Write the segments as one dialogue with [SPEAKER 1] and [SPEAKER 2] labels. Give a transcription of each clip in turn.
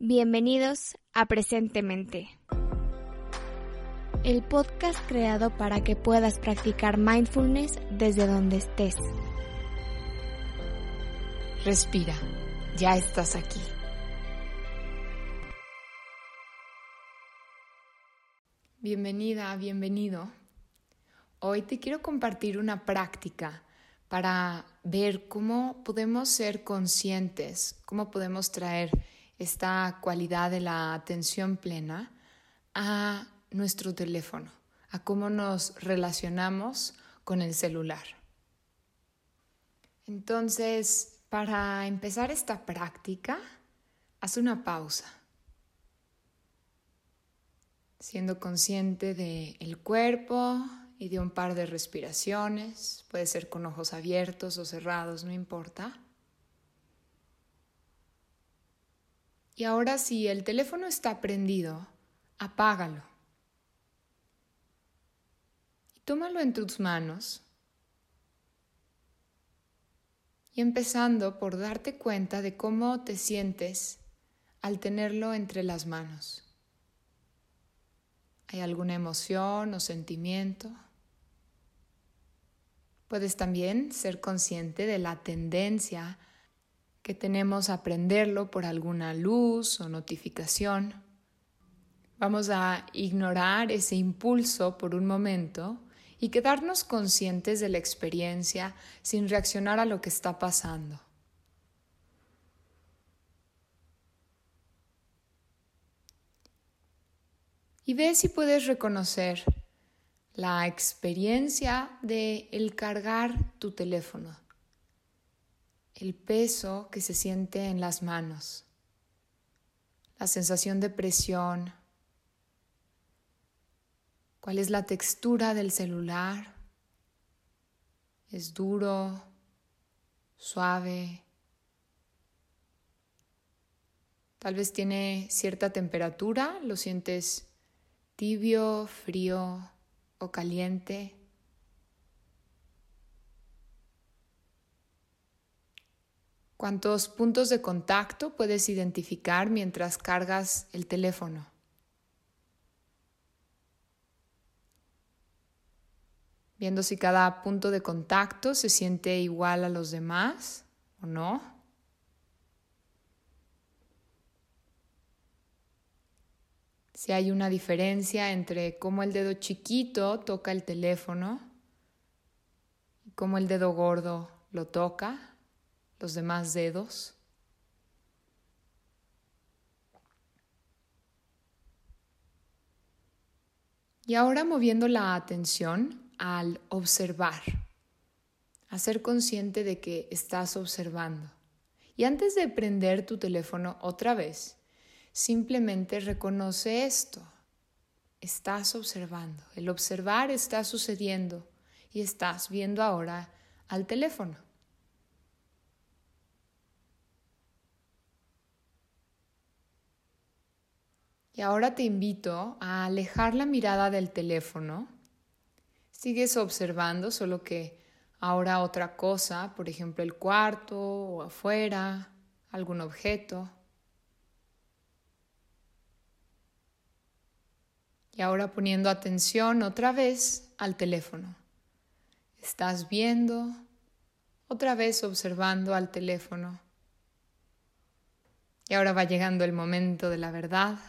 [SPEAKER 1] Bienvenidos a Presentemente, el podcast creado para que puedas practicar mindfulness desde donde estés.
[SPEAKER 2] Respira, ya estás aquí. Bienvenida, bienvenido. Hoy te quiero compartir una práctica para ver cómo podemos ser conscientes, cómo podemos traer esta cualidad de la atención plena a nuestro teléfono, a cómo nos relacionamos con el celular. Entonces, para empezar esta práctica, haz una pausa, siendo consciente del el cuerpo y de un par de respiraciones, puede ser con ojos abiertos o cerrados, no importa. Y ahora si el teléfono está prendido, apágalo. Y tómalo en tus manos. Y empezando por darte cuenta de cómo te sientes al tenerlo entre las manos. ¿Hay alguna emoción o sentimiento? Puedes también ser consciente de la tendencia que tenemos a aprenderlo por alguna luz o notificación. Vamos a ignorar ese impulso por un momento y quedarnos conscientes de la experiencia sin reaccionar a lo que está pasando. Y ve si puedes reconocer la experiencia de el cargar tu teléfono el peso que se siente en las manos, la sensación de presión, cuál es la textura del celular, es duro, suave, tal vez tiene cierta temperatura, lo sientes tibio, frío o caliente. ¿Cuántos puntos de contacto puedes identificar mientras cargas el teléfono? Viendo si cada punto de contacto se siente igual a los demás o no. Si hay una diferencia entre cómo el dedo chiquito toca el teléfono y cómo el dedo gordo lo toca los demás dedos. Y ahora moviendo la atención al observar, a ser consciente de que estás observando. Y antes de prender tu teléfono otra vez, simplemente reconoce esto. Estás observando. El observar está sucediendo y estás viendo ahora al teléfono. Y ahora te invito a alejar la mirada del teléfono. Sigues observando, solo que ahora otra cosa, por ejemplo el cuarto o afuera, algún objeto. Y ahora poniendo atención otra vez al teléfono. Estás viendo, otra vez observando al teléfono. Y ahora va llegando el momento de la verdad.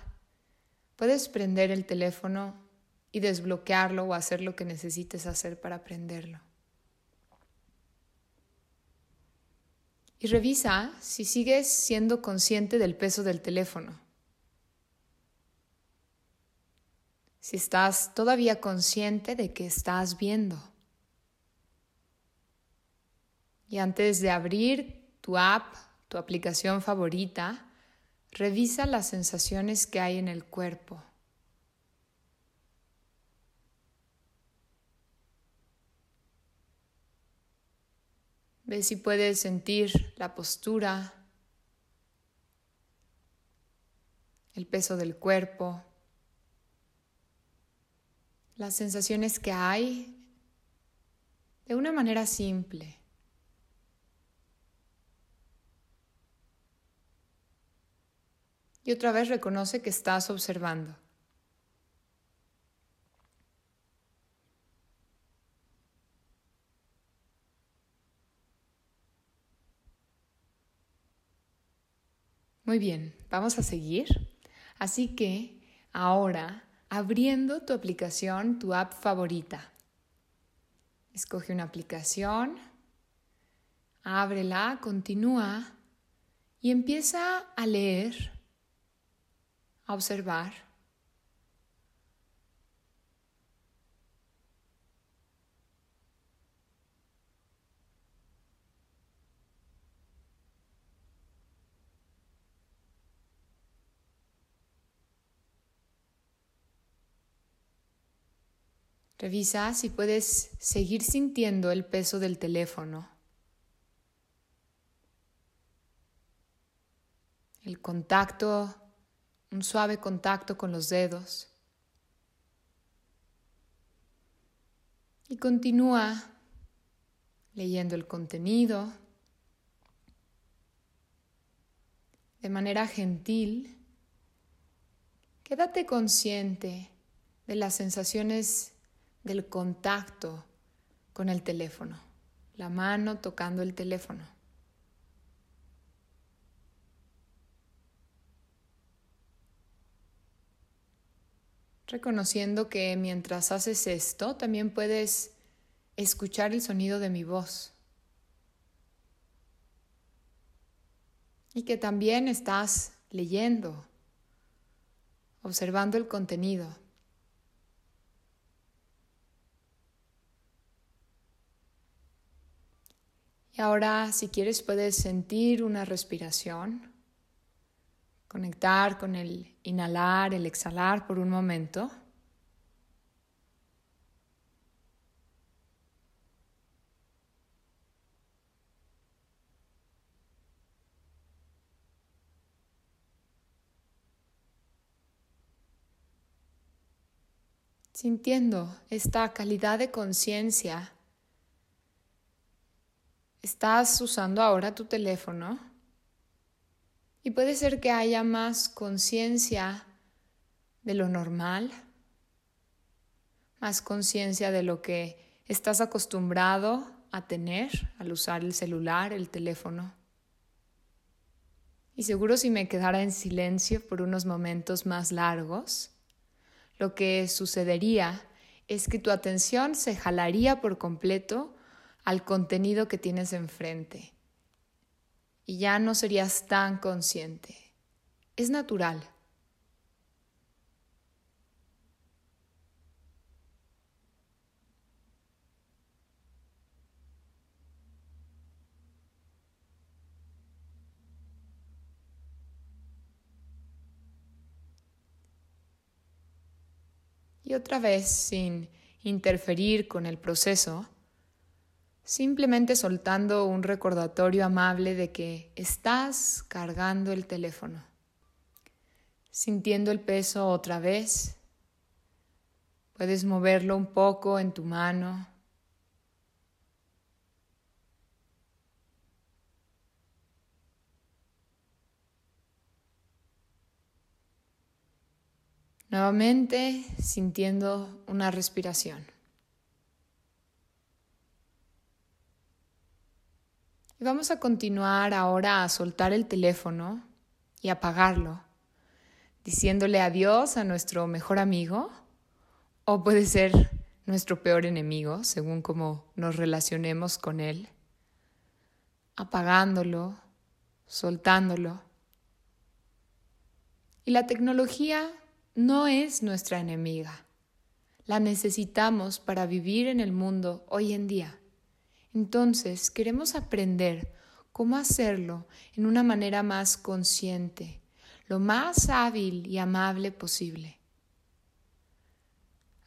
[SPEAKER 2] Puedes prender el teléfono y desbloquearlo o hacer lo que necesites hacer para prenderlo. Y revisa si sigues siendo consciente del peso del teléfono. Si estás todavía consciente de que estás viendo. Y antes de abrir tu app, tu aplicación favorita, Revisa las sensaciones que hay en el cuerpo. Ve si puedes sentir la postura, el peso del cuerpo, las sensaciones que hay de una manera simple. Y Y otra vez reconoce que estás observando. Muy bien, vamos a seguir. Así que ahora, abriendo tu aplicación, tu app favorita. Escoge una aplicación, ábrela, continúa y empieza a leer, observar Revisa si puedes seguir sintiendo el peso del teléfono. El contacto, un suave contacto con los dedos. Y continúa leyendo el contenido de manera gentil. Quédate consciente de las sensaciones del contacto con el teléfono, la mano tocando el teléfono. Reconociendo que mientras haces esto también puedes escuchar el sonido de mi voz. Y que también estás leyendo, observando el contenido. Y ahora, si quieres, puedes sentir una respiración, conectar con el inhalar, el exhalar por un momento. sintiendo esta calidad de conciencia estás usando ahora tu teléfono y puede ser que haya más conciencia de lo normal, más conciencia de lo que estás acostumbrado a tener al usar el celular, el teléfono. Y seguro si me quedara en silencio por unos momentos más largos, lo que sucedería es que tu atención se jalaría por completo al contenido que tienes enfrente y ya no serías tan consciente. Es natural. Y otra vez, sin interferir con el proceso, simplemente soltando un recordatorio amable de que estás cargando el teléfono, sintiendo el peso otra vez. Puedes moverlo un poco en tu mano. Nuevamente sintiendo una respiración. Y vamos a continuar ahora a soltar el teléfono y apagarlo, diciéndole adiós a nuestro mejor amigo o puede ser nuestro peor enemigo, según cómo nos relacionemos con él, apagándolo, soltándolo. Y la tecnología no es nuestra enemiga. La necesitamos para vivir en el mundo hoy en día. Entonces, queremos aprender cómo hacerlo en una manera más consciente, lo más hábil y amable posible.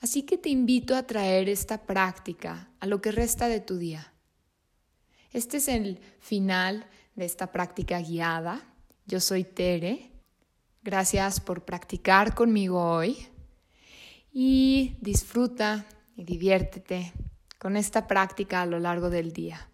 [SPEAKER 2] Así que te invito a traer esta práctica a lo que resta de tu día. Este es el final de esta práctica guiada. Yo soy Tere. Gracias por practicar conmigo hoy y disfruta y diviértete con esta práctica a lo largo del día.